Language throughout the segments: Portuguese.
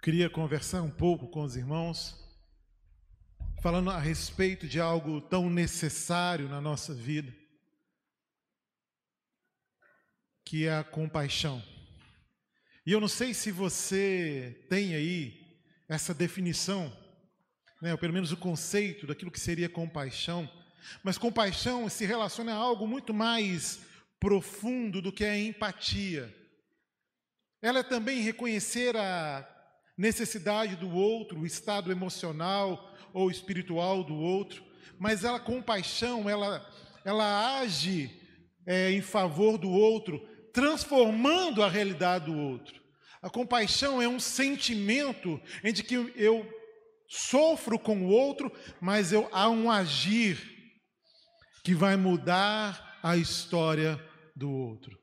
Queria conversar um pouco com os irmãos, falando a respeito de algo tão necessário na nossa vida, que é a compaixão. E eu não sei se você tem aí essa definição, né, ou pelo menos o conceito daquilo que seria compaixão, mas compaixão se relaciona a algo muito mais profundo do que a empatia. Ela é também reconhecer a necessidade do outro, o estado emocional ou espiritual do outro, mas ela compaixão, ela, ela age é, em favor do outro, transformando a realidade do outro. A compaixão é um sentimento em que eu sofro com o outro, mas eu, há um agir que vai mudar a história do outro.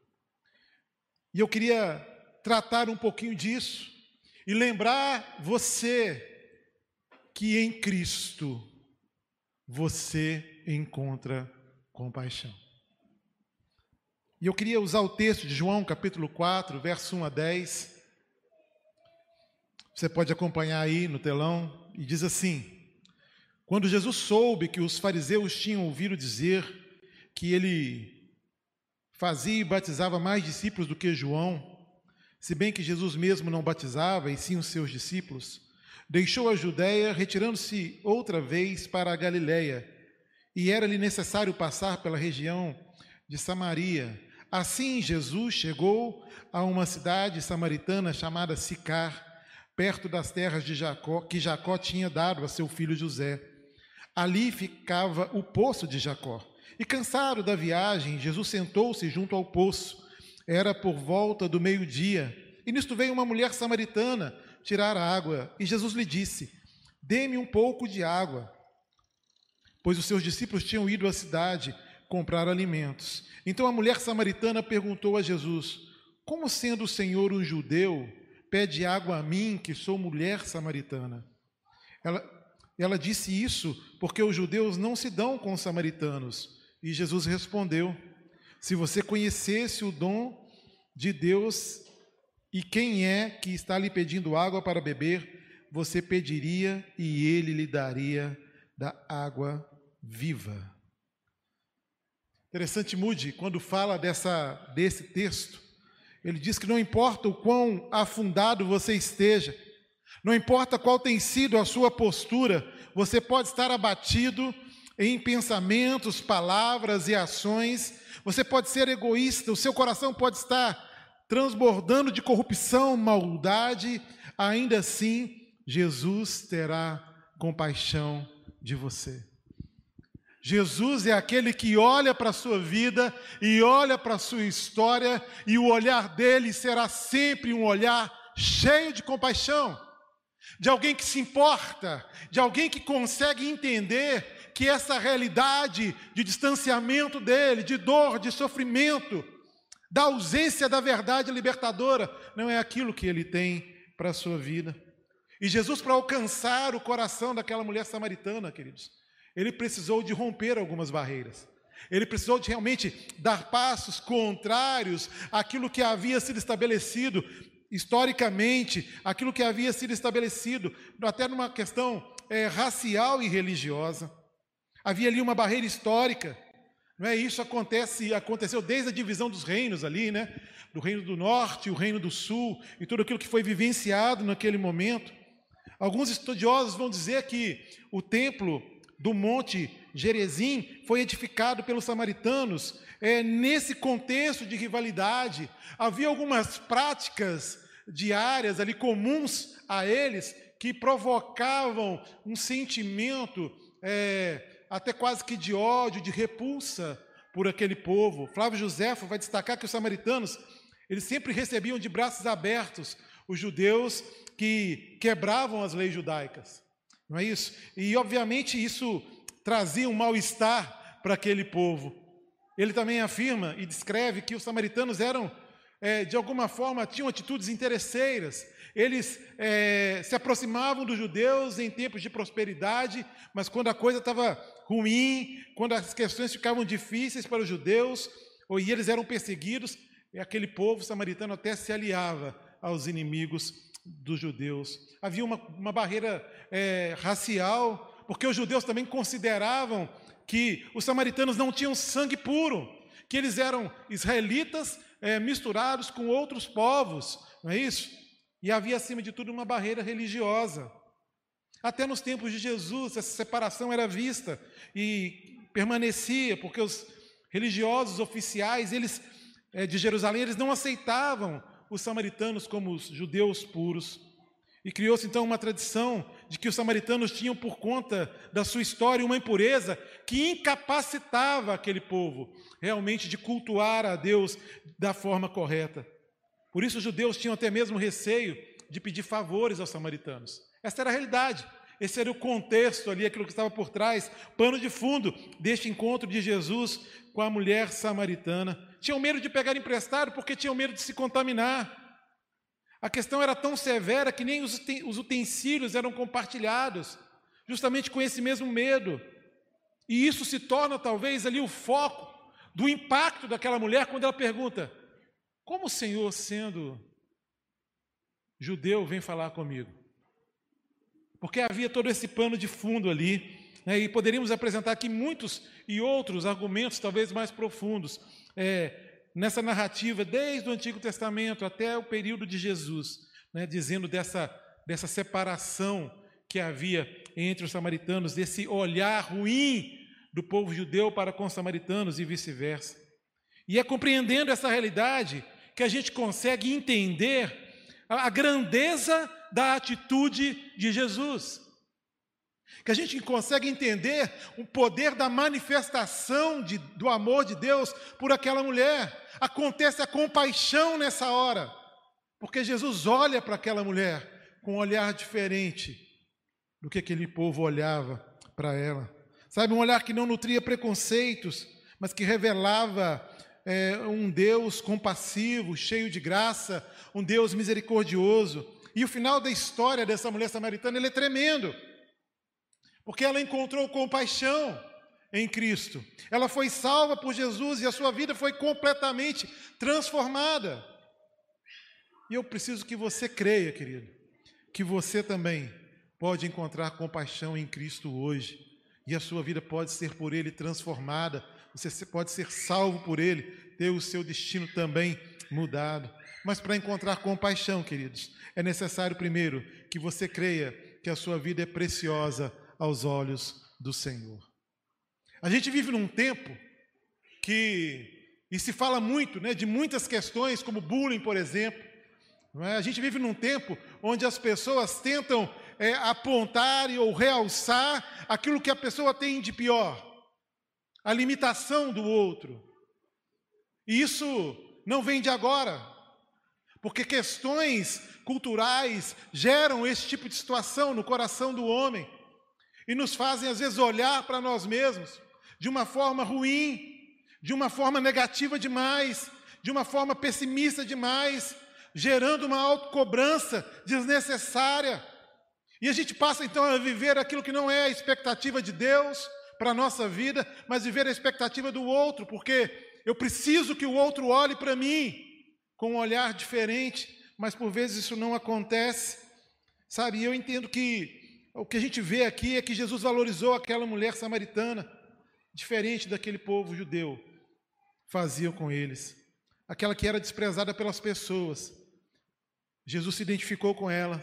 E eu queria tratar um pouquinho disso e lembrar você que em Cristo você encontra compaixão. E eu queria usar o texto de João, capítulo 4, verso 1 a 10. Você pode acompanhar aí no telão, e diz assim: Quando Jesus soube que os fariseus tinham ouvido dizer que ele fazia e batizava mais discípulos do que João, se bem que Jesus mesmo não batizava, e sim os seus discípulos, deixou a Judéia, retirando-se outra vez para a Galiléia, e era-lhe necessário passar pela região de Samaria. Assim, Jesus chegou a uma cidade samaritana chamada Sicar, perto das terras de Jacó, que Jacó tinha dado a seu filho José. Ali ficava o poço de Jacó. E cansado da viagem, Jesus sentou-se junto ao poço. Era por volta do meio-dia, e nisto veio uma mulher samaritana tirar água, e Jesus lhe disse: Dê-me um pouco de água, pois os seus discípulos tinham ido à cidade comprar alimentos. Então a mulher samaritana perguntou a Jesus: Como sendo o Senhor um judeu, pede água a mim, que sou mulher samaritana? Ela, ela disse isso porque os judeus não se dão com os samaritanos. E Jesus respondeu: se você conhecesse o dom de Deus e quem é que está lhe pedindo água para beber, você pediria e ele lhe daria da água viva. Interessante Mude, quando fala dessa, desse texto, ele diz que não importa o quão afundado você esteja, não importa qual tem sido a sua postura, você pode estar abatido em pensamentos, palavras e ações, você pode ser egoísta, o seu coração pode estar transbordando de corrupção, maldade, ainda assim, Jesus terá compaixão de você. Jesus é aquele que olha para a sua vida e olha para a sua história, e o olhar dele será sempre um olhar cheio de compaixão, de alguém que se importa, de alguém que consegue entender que essa realidade de distanciamento dele, de dor, de sofrimento, da ausência da verdade libertadora, não é aquilo que ele tem para a sua vida. E Jesus, para alcançar o coração daquela mulher samaritana, queridos, ele precisou de romper algumas barreiras. Ele precisou de realmente dar passos contrários àquilo que havia sido estabelecido historicamente, aquilo que havia sido estabelecido, até numa questão é, racial e religiosa. Havia ali uma barreira histórica. Não é isso acontece, aconteceu desde a divisão dos reinos ali, né? Do reino do norte, o reino do sul e tudo aquilo que foi vivenciado naquele momento. Alguns estudiosos vão dizer que o templo do Monte Gerezim foi edificado pelos samaritanos é, nesse contexto de rivalidade. Havia algumas práticas diárias ali comuns a eles que provocavam um sentimento é, até quase que de ódio, de repulsa por aquele povo. Flávio Josefo vai destacar que os samaritanos, eles sempre recebiam de braços abertos os judeus que quebravam as leis judaicas. Não é isso? E obviamente isso trazia um mal-estar para aquele povo. Ele também afirma e descreve que os samaritanos eram, é, de alguma forma, tinham atitudes interesseiras, eles é, se aproximavam dos judeus em tempos de prosperidade, mas quando a coisa estava ruim, quando as questões ficavam difíceis para os judeus, ou e eles eram perseguidos, aquele povo samaritano até se aliava aos inimigos dos judeus. Havia uma, uma barreira é, racial, porque os judeus também consideravam que os samaritanos não tinham sangue puro, que eles eram israelitas é, misturados com outros povos, não é isso? E havia, acima de tudo, uma barreira religiosa. Até nos tempos de Jesus, essa separação era vista e permanecia, porque os religiosos oficiais, eles é, de Jerusalém, eles não aceitavam os samaritanos como os judeus puros. E criou-se então uma tradição de que os samaritanos tinham, por conta da sua história, uma impureza que incapacitava aquele povo realmente de cultuar a Deus da forma correta. Por isso, os judeus tinham até mesmo receio de pedir favores aos samaritanos. Essa era a realidade. Esse era o contexto ali, aquilo que estava por trás, pano de fundo deste encontro de Jesus com a mulher samaritana. Tinham medo de pegar emprestado porque tinham medo de se contaminar. A questão era tão severa que nem os utensílios eram compartilhados, justamente com esse mesmo medo. E isso se torna talvez ali o foco do impacto daquela mulher quando ela pergunta: Como o Senhor, sendo judeu, vem falar comigo? Porque havia todo esse pano de fundo ali, né, e poderíamos apresentar aqui muitos e outros argumentos, talvez mais profundos. É, nessa narrativa, desde o Antigo Testamento até o período de Jesus, né, dizendo dessa, dessa separação que havia entre os samaritanos, desse olhar ruim do povo judeu para com os samaritanos e vice-versa. E é compreendendo essa realidade que a gente consegue entender a grandeza da atitude de Jesus que a gente consegue entender o poder da manifestação de, do amor de Deus por aquela mulher. Acontece a compaixão nessa hora, porque Jesus olha para aquela mulher com um olhar diferente do que aquele povo olhava para ela. Sabe, um olhar que não nutria preconceitos, mas que revelava é, um Deus compassivo, cheio de graça, um Deus misericordioso. E o final da história dessa mulher samaritana é tremendo. Porque ela encontrou compaixão em Cristo. Ela foi salva por Jesus e a sua vida foi completamente transformada. E eu preciso que você creia, querido, que você também pode encontrar compaixão em Cristo hoje. E a sua vida pode ser por Ele transformada. Você pode ser salvo por Ele, ter o seu destino também mudado. Mas para encontrar compaixão, queridos, é necessário primeiro que você creia que a sua vida é preciosa aos olhos do Senhor. A gente vive num tempo que, e se fala muito né, de muitas questões, como bullying, por exemplo. É? A gente vive num tempo onde as pessoas tentam é, apontar ou realçar aquilo que a pessoa tem de pior, a limitação do outro. E isso não vem de agora, porque questões culturais geram esse tipo de situação no coração do homem e nos fazem, às vezes, olhar para nós mesmos de uma forma ruim, de uma forma negativa demais, de uma forma pessimista demais, gerando uma autocobrança desnecessária. E a gente passa então a viver aquilo que não é a expectativa de Deus para a nossa vida, mas viver a expectativa do outro, porque eu preciso que o outro olhe para mim com um olhar diferente, mas por vezes isso não acontece, sabe? Eu entendo que o que a gente vê aqui é que Jesus valorizou aquela mulher samaritana, diferente daquele povo judeu fazia com eles. Aquela que era desprezada pelas pessoas. Jesus se identificou com ela.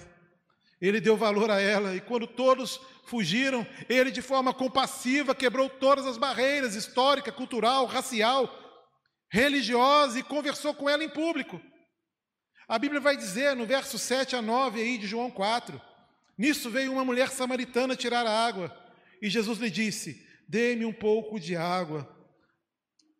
Ele deu valor a ela, e quando todos fugiram, ele, de forma compassiva, quebrou todas as barreiras histórica, cultural, racial, religiosa e conversou com ela em público. A Bíblia vai dizer no verso 7 a 9 aí de João 4: Nisso veio uma mulher samaritana tirar a água, e Jesus lhe disse: Dê-me um pouco de água,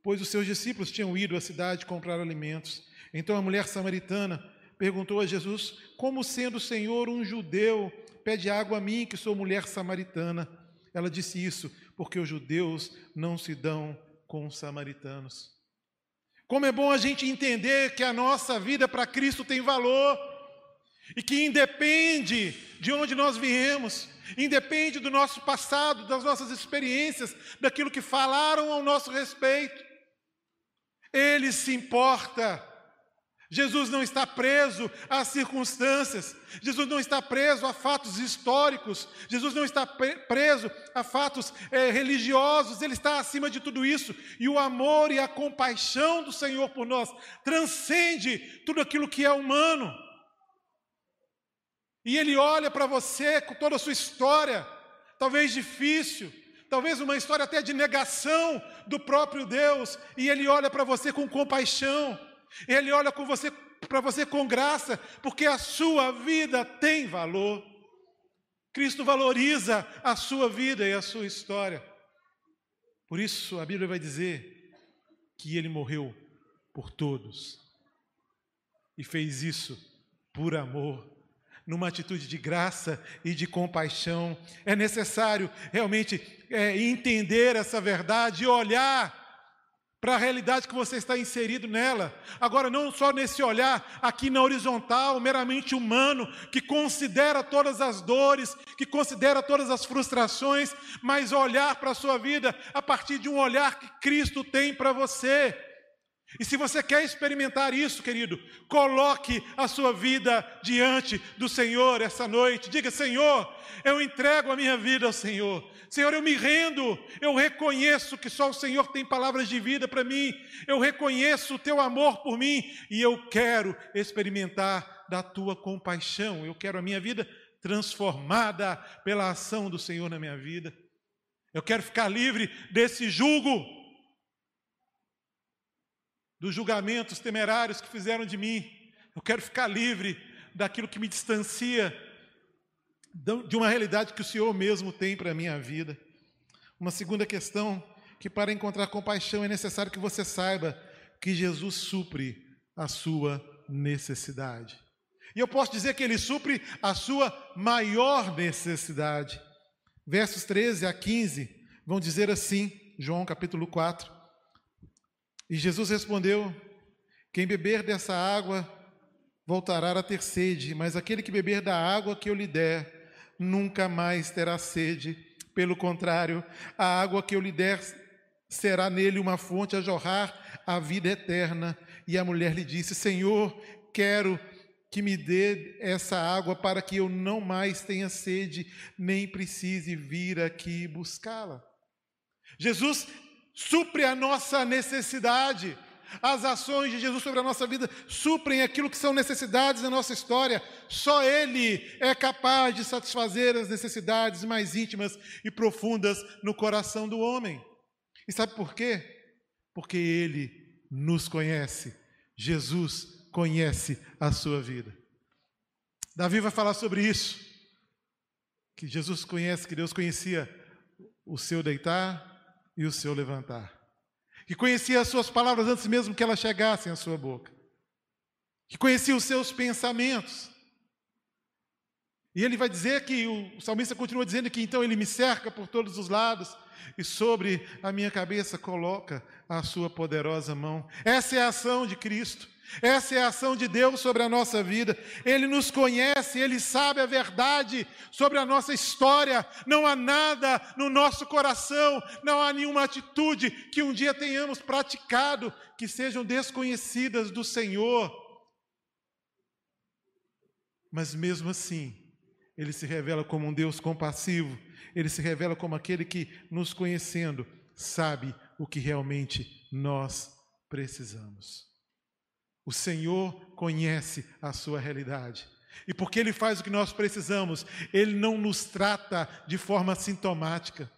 pois os seus discípulos tinham ido à cidade comprar alimentos. Então a mulher samaritana perguntou a Jesus: Como sendo o Senhor um judeu, pede água a mim, que sou mulher samaritana? Ela disse isso porque os judeus não se dão com os samaritanos. Como é bom a gente entender que a nossa vida para Cristo tem valor e que independe de onde nós viemos, independe do nosso passado, das nossas experiências, daquilo que falaram ao nosso respeito. Ele se importa. Jesus não está preso às circunstâncias, Jesus não está preso a fatos históricos, Jesus não está preso a fatos é, religiosos, Ele está acima de tudo isso, e o amor e a compaixão do Senhor por nós transcende tudo aquilo que é humano. E Ele olha para você com toda a sua história, talvez difícil, talvez uma história até de negação do próprio Deus, e Ele olha para você com compaixão. Ele olha com você para você com graça, porque a sua vida tem valor. Cristo valoriza a sua vida e a sua história. Por isso a Bíblia vai dizer que ele morreu por todos e fez isso por amor, numa atitude de graça e de compaixão. É necessário realmente é, entender essa verdade e olhar para a realidade que você está inserido nela. Agora, não só nesse olhar aqui na horizontal, meramente humano, que considera todas as dores, que considera todas as frustrações, mas olhar para a sua vida a partir de um olhar que Cristo tem para você. E se você quer experimentar isso, querido, coloque a sua vida diante do Senhor essa noite. Diga: Senhor, eu entrego a minha vida ao Senhor. Senhor, eu me rendo. Eu reconheço que só o Senhor tem palavras de vida para mim. Eu reconheço o teu amor por mim e eu quero experimentar da tua compaixão. Eu quero a minha vida transformada pela ação do Senhor na minha vida. Eu quero ficar livre desse jugo dos julgamentos temerários que fizeram de mim. Eu quero ficar livre daquilo que me distancia de uma realidade que o Senhor mesmo tem para a minha vida. Uma segunda questão, que para encontrar compaixão é necessário que você saiba que Jesus supre a sua necessidade. E eu posso dizer que ele supre a sua maior necessidade. Versos 13 a 15 vão dizer assim, João capítulo 4. E Jesus respondeu: Quem beber dessa água voltará a ter sede, mas aquele que beber da água que eu lhe der nunca mais terá sede. Pelo contrário, a água que eu lhe der será nele uma fonte a jorrar a vida eterna. E a mulher lhe disse: Senhor, quero que me dê essa água para que eu não mais tenha sede, nem precise vir aqui buscá-la. Jesus supre a nossa necessidade. As ações de Jesus sobre a nossa vida suprem aquilo que são necessidades da nossa história. Só Ele é capaz de satisfazer as necessidades mais íntimas e profundas no coração do homem. E sabe por quê? Porque Ele nos conhece. Jesus conhece a sua vida. Davi vai falar sobre isso. Que Jesus conhece, que Deus conhecia o seu deitar, e o seu levantar. Que conhecia as suas palavras antes mesmo que elas chegassem à sua boca. Que conhecia os seus pensamentos. E ele vai dizer que o salmista continua dizendo que então ele me cerca por todos os lados e sobre a minha cabeça coloca a sua poderosa mão. Essa é a ação de Cristo. Essa é a ação de Deus sobre a nossa vida. Ele nos conhece, ele sabe a verdade sobre a nossa história. Não há nada no nosso coração, não há nenhuma atitude que um dia tenhamos praticado que sejam desconhecidas do Senhor. Mas mesmo assim, ele se revela como um Deus compassivo, ele se revela como aquele que, nos conhecendo, sabe o que realmente nós precisamos. O Senhor conhece a sua realidade. E porque Ele faz o que nós precisamos, Ele não nos trata de forma sintomática.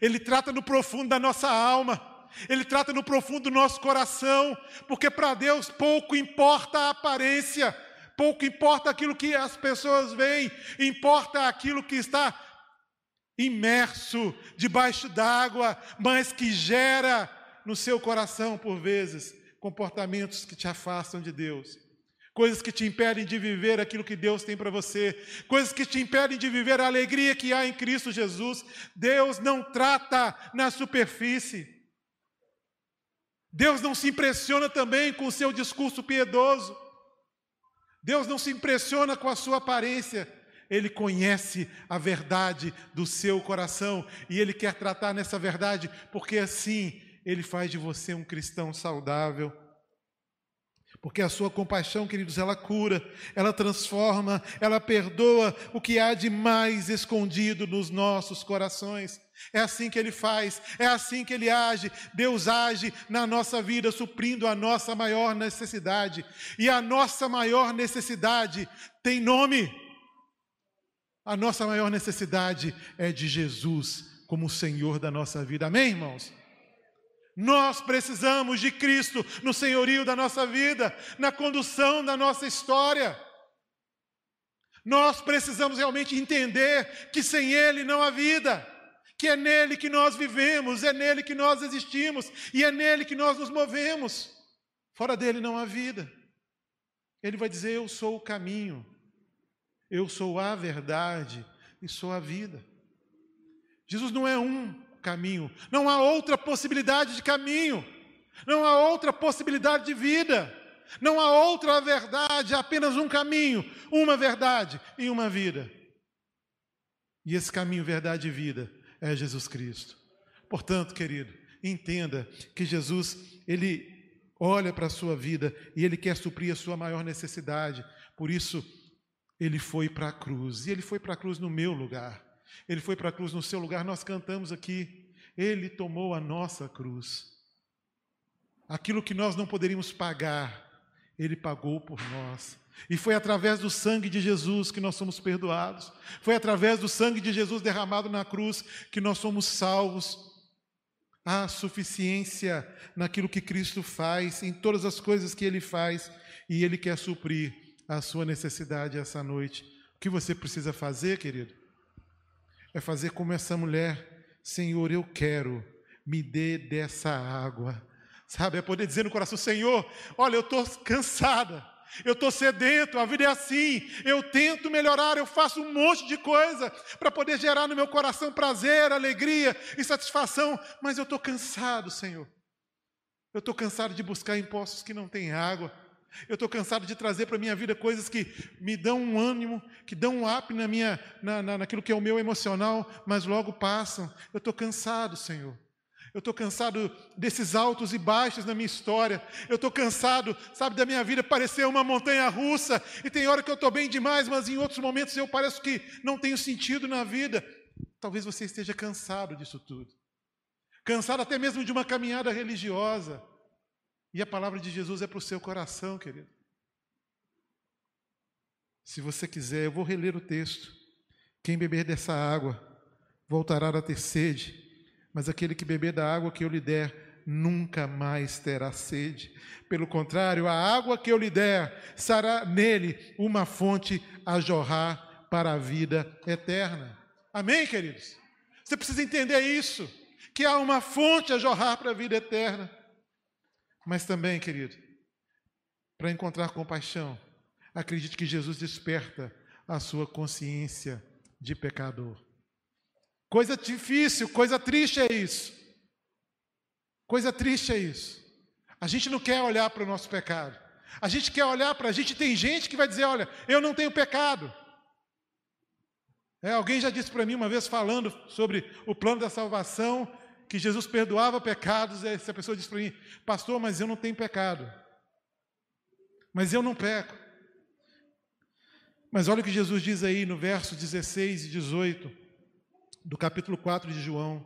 Ele trata no profundo da nossa alma. Ele trata no profundo do nosso coração. Porque para Deus pouco importa a aparência, pouco importa aquilo que as pessoas veem, importa aquilo que está imerso debaixo d'água, mas que gera no seu coração por vezes comportamentos que te afastam de Deus, coisas que te impedem de viver aquilo que Deus tem para você, coisas que te impedem de viver a alegria que há em Cristo Jesus. Deus não trata na superfície. Deus não se impressiona também com o seu discurso piedoso. Deus não se impressiona com a sua aparência. Ele conhece a verdade do seu coração e ele quer tratar nessa verdade, porque assim ele faz de você um cristão saudável. Porque a sua compaixão, queridos, ela cura, ela transforma, ela perdoa o que há de mais escondido nos nossos corações. É assim que ele faz, é assim que ele age. Deus age na nossa vida, suprindo a nossa maior necessidade. E a nossa maior necessidade tem nome. A nossa maior necessidade é de Jesus como Senhor da nossa vida. Amém, irmãos? Nós precisamos de Cristo no senhorio da nossa vida, na condução da nossa história. Nós precisamos realmente entender que sem Ele não há vida que é nele que nós vivemos, é nele que nós existimos e é nele que nós nos movemos. Fora dele não há vida. Ele vai dizer: Eu sou o caminho, eu sou a verdade e sou a vida. Jesus não é um caminho, não há outra possibilidade de caminho, não há outra possibilidade de vida, não há outra verdade, há apenas um caminho, uma verdade e uma vida. E esse caminho, verdade e vida é Jesus Cristo. Portanto, querido, entenda que Jesus, ele olha para a sua vida e ele quer suprir a sua maior necessidade. Por isso, ele foi para a cruz. E ele foi para a cruz no meu lugar. Ele foi para a cruz no seu lugar. Nós cantamos aqui. Ele tomou a nossa cruz. Aquilo que nós não poderíamos pagar, ele pagou por nós. E foi através do sangue de Jesus que nós somos perdoados. Foi através do sangue de Jesus derramado na cruz que nós somos salvos. Há suficiência naquilo que Cristo faz, em todas as coisas que Ele faz, e Ele quer suprir a sua necessidade essa noite. O que você precisa fazer, querido? É fazer como essa mulher: Senhor, eu quero, me dê dessa água. Sabe, é poder dizer no coração: Senhor, olha, eu estou cansada eu estou sedento, a vida é assim. Eu tento melhorar, eu faço um monte de coisa para poder gerar no meu coração prazer, alegria e satisfação, mas eu estou cansado, Senhor. Eu estou cansado de buscar impostos que não têm água. Eu estou cansado de trazer para a minha vida coisas que me dão um ânimo, que dão um up na minha, na, na, naquilo que é o meu emocional, mas logo passam. Eu estou cansado, Senhor. Eu estou cansado desses altos e baixos na minha história. Eu estou cansado, sabe, da minha vida parecer uma montanha russa. E tem hora que eu estou bem demais, mas em outros momentos eu pareço que não tenho sentido na vida. Talvez você esteja cansado disso tudo. Cansado até mesmo de uma caminhada religiosa. E a palavra de Jesus é para o seu coração, querido. Se você quiser, eu vou reler o texto. Quem beber dessa água voltará a ter sede mas aquele que beber da água que eu lhe der, nunca mais terá sede. Pelo contrário, a água que eu lhe der será nele uma fonte a jorrar para a vida eterna. Amém, queridos? Você precisa entender isso, que há uma fonte a jorrar para a vida eterna. Mas também, querido, para encontrar compaixão, acredite que Jesus desperta a sua consciência de pecador. Coisa difícil, coisa triste é isso. Coisa triste é isso. A gente não quer olhar para o nosso pecado. A gente quer olhar para a gente. Tem gente que vai dizer: Olha, eu não tenho pecado. É, alguém já disse para mim uma vez, falando sobre o plano da salvação, que Jesus perdoava pecados. Essa pessoa disse para mim: Pastor, mas eu não tenho pecado. Mas eu não peco. Mas olha o que Jesus diz aí no verso 16 e 18 do capítulo 4 de João,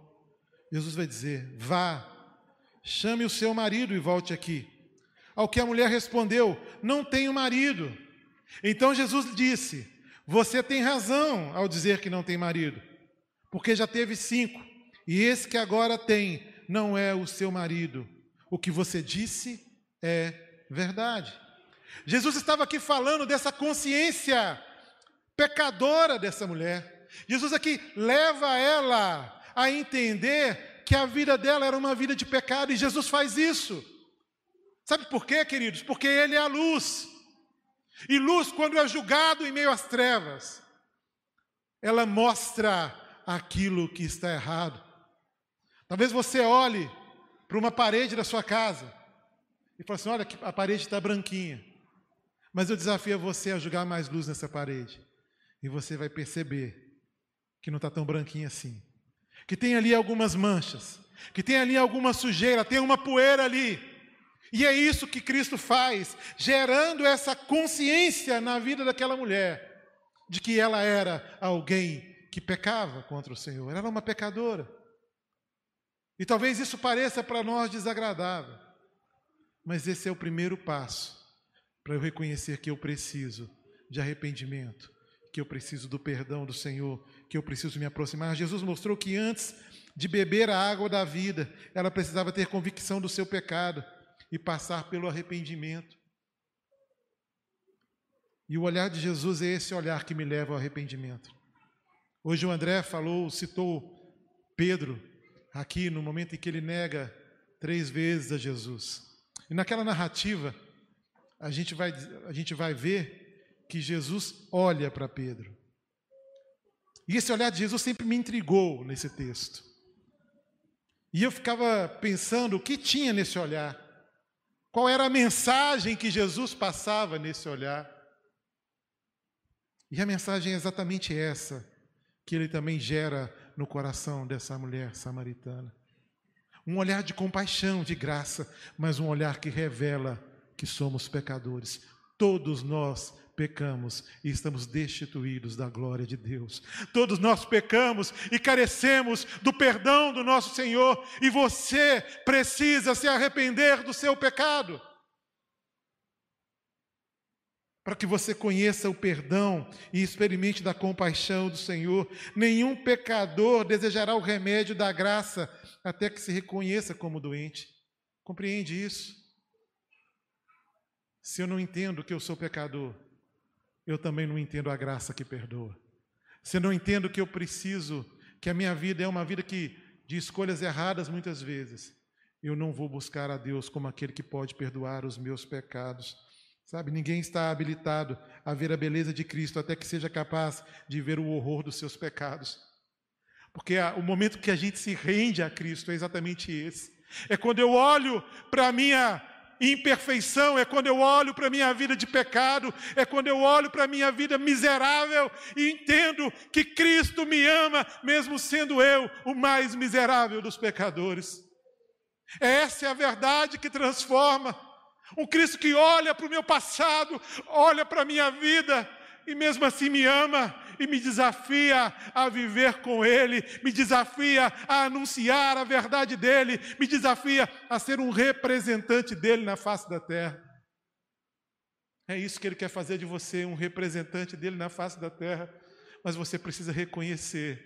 Jesus vai dizer: Vá, chame o seu marido e volte aqui. Ao que a mulher respondeu: Não tenho marido. Então Jesus disse: Você tem razão ao dizer que não tem marido, porque já teve cinco, e esse que agora tem não é o seu marido. O que você disse é verdade. Jesus estava aqui falando dessa consciência pecadora dessa mulher. Jesus aqui leva ela a entender que a vida dela era uma vida de pecado e Jesus faz isso. Sabe por quê, queridos? Porque Ele é a luz. E luz, quando é julgado em meio às trevas, ela mostra aquilo que está errado. Talvez você olhe para uma parede da sua casa e fale assim: olha, a parede está branquinha. Mas eu desafio você a jogar mais luz nessa parede. E você vai perceber que não está tão branquinha assim, que tem ali algumas manchas, que tem ali alguma sujeira, tem uma poeira ali. E é isso que Cristo faz, gerando essa consciência na vida daquela mulher, de que ela era alguém que pecava contra o Senhor, ela era uma pecadora. E talvez isso pareça para nós desagradável, mas esse é o primeiro passo para eu reconhecer que eu preciso de arrependimento, que eu preciso do perdão do Senhor, que eu preciso me aproximar. Jesus mostrou que antes de beber a água da vida, ela precisava ter convicção do seu pecado e passar pelo arrependimento. E o olhar de Jesus é esse olhar que me leva ao arrependimento. Hoje o André falou, citou Pedro, aqui no momento em que ele nega três vezes a Jesus. E naquela narrativa, a gente vai, a gente vai ver que Jesus olha para Pedro. E esse olhar de Jesus sempre me intrigou nesse texto. E eu ficava pensando o que tinha nesse olhar. Qual era a mensagem que Jesus passava nesse olhar? E a mensagem é exatamente essa que ele também gera no coração dessa mulher samaritana. Um olhar de compaixão, de graça, mas um olhar que revela que somos pecadores. Todos nós pecamos e estamos destituídos da glória de Deus. Todos nós pecamos e carecemos do perdão do nosso Senhor, e você precisa se arrepender do seu pecado. Para que você conheça o perdão e experimente da compaixão do Senhor. Nenhum pecador desejará o remédio da graça até que se reconheça como doente. Compreende isso? Se eu não entendo que eu sou pecador, eu também não entendo a graça que perdoa. Se eu não entendo que eu preciso, que a minha vida é uma vida que de escolhas erradas muitas vezes, eu não vou buscar a Deus como aquele que pode perdoar os meus pecados. Sabe, ninguém está habilitado a ver a beleza de Cristo até que seja capaz de ver o horror dos seus pecados. Porque o momento que a gente se rende a Cristo é exatamente esse. É quando eu olho para a minha imperfeição, é quando eu olho para a minha vida de pecado, é quando eu olho para a minha vida miserável e entendo que Cristo me ama, mesmo sendo eu o mais miserável dos pecadores. Essa é a verdade que transforma. Um Cristo que olha para o meu passado, olha para a minha vida e mesmo assim me ama e me desafia a viver com Ele, me desafia a anunciar a verdade dEle, me desafia a ser um representante dEle na face da terra. É isso que Ele quer fazer de você, um representante dEle na face da terra, mas você precisa reconhecer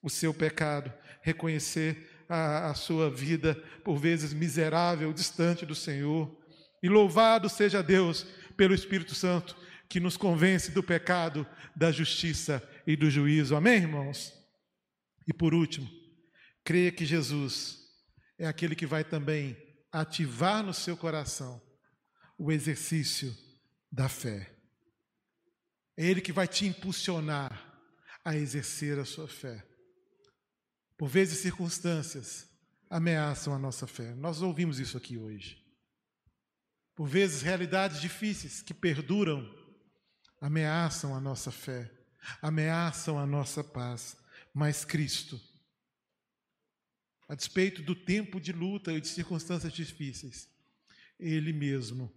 o seu pecado, reconhecer a, a sua vida, por vezes miserável, distante do Senhor. E louvado seja Deus pelo Espírito Santo que nos convence do pecado, da justiça e do juízo. Amém, irmãos? E por último, creia que Jesus é aquele que vai também ativar no seu coração o exercício da fé. É Ele que vai te impulsionar a exercer a sua fé. Por vezes, circunstâncias ameaçam a nossa fé. Nós ouvimos isso aqui hoje. Por vezes, realidades difíceis que perduram ameaçam a nossa fé, ameaçam a nossa paz, mas Cristo, a despeito do tempo de luta e de circunstâncias difíceis, Ele mesmo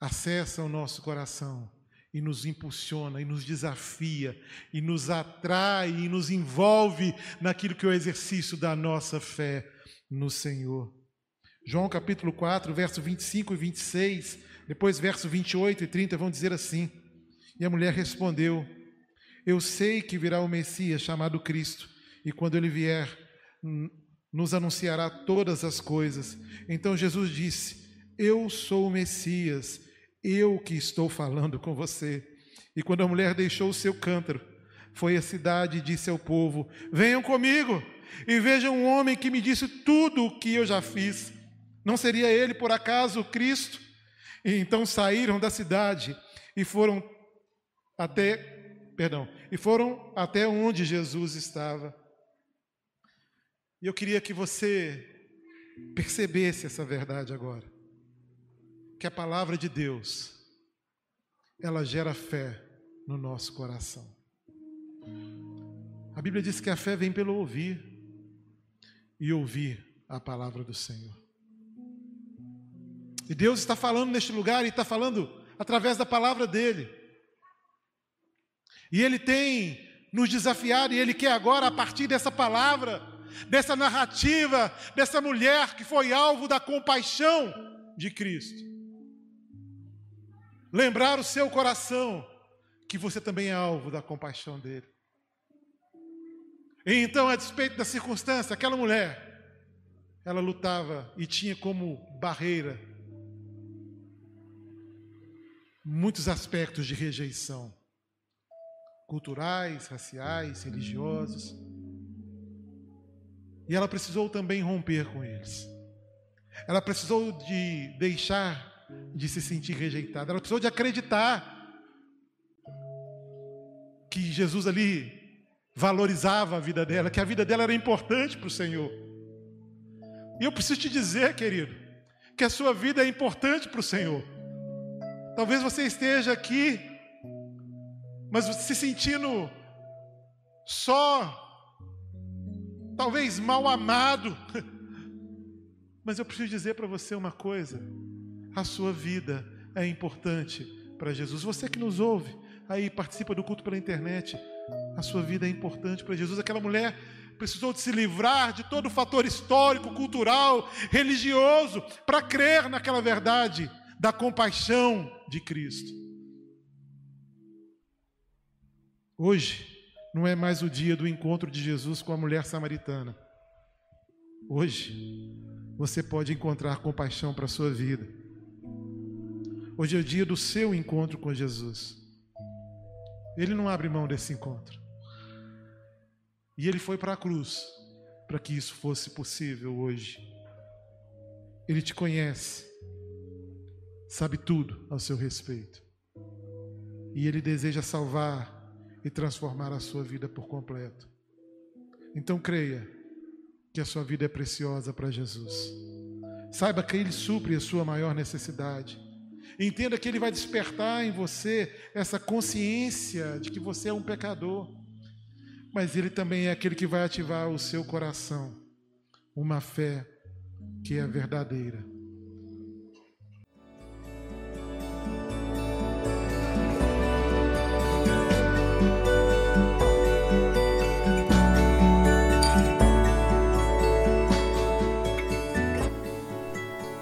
acessa o nosso coração e nos impulsiona e nos desafia e nos atrai e nos envolve naquilo que é o exercício da nossa fé no Senhor. João capítulo 4, verso 25 e 26 depois, versos 28 e 30 vão dizer assim: E a mulher respondeu: Eu sei que virá o Messias chamado Cristo, e quando ele vier, nos anunciará todas as coisas. Então Jesus disse: Eu sou o Messias, eu que estou falando com você. E quando a mulher deixou o seu cântaro, foi à cidade e disse ao povo: Venham comigo e vejam um homem que me disse tudo o que eu já fiz. Não seria ele, por acaso, o Cristo? E então saíram da cidade e foram até, perdão, e foram até onde Jesus estava. E eu queria que você percebesse essa verdade agora. Que a palavra de Deus ela gera fé no nosso coração. A Bíblia diz que a fé vem pelo ouvir e ouvir a palavra do Senhor. E Deus está falando neste lugar e está falando através da palavra dele. E ele tem nos desafiado e ele quer agora, a partir dessa palavra, dessa narrativa, dessa mulher que foi alvo da compaixão de Cristo, lembrar o seu coração que você também é alvo da compaixão dele. E então, a despeito da circunstância, aquela mulher, ela lutava e tinha como barreira muitos aspectos de rejeição culturais, raciais, religiosos. E ela precisou também romper com eles. Ela precisou de deixar de se sentir rejeitada. Ela precisou de acreditar que Jesus ali valorizava a vida dela, que a vida dela era importante para o Senhor. E eu preciso te dizer, querido, que a sua vida é importante para o Senhor. Talvez você esteja aqui, mas se sentindo só, talvez mal amado. Mas eu preciso dizer para você uma coisa: a sua vida é importante para Jesus. Você que nos ouve, aí participa do culto pela internet, a sua vida é importante para Jesus. Aquela mulher precisou de se livrar de todo o fator histórico, cultural, religioso, para crer naquela verdade da compaixão de Cristo. Hoje não é mais o dia do encontro de Jesus com a mulher samaritana. Hoje você pode encontrar compaixão para a sua vida. Hoje é o dia do seu encontro com Jesus. Ele não abre mão desse encontro. E ele foi para a cruz para que isso fosse possível hoje. Ele te conhece sabe tudo ao seu respeito. E Ele deseja salvar e transformar a sua vida por completo. Então creia que a sua vida é preciosa para Jesus. Saiba que Ele supre a sua maior necessidade. Entenda que Ele vai despertar em você essa consciência de que você é um pecador. Mas Ele também é aquele que vai ativar o seu coração uma fé que é verdadeira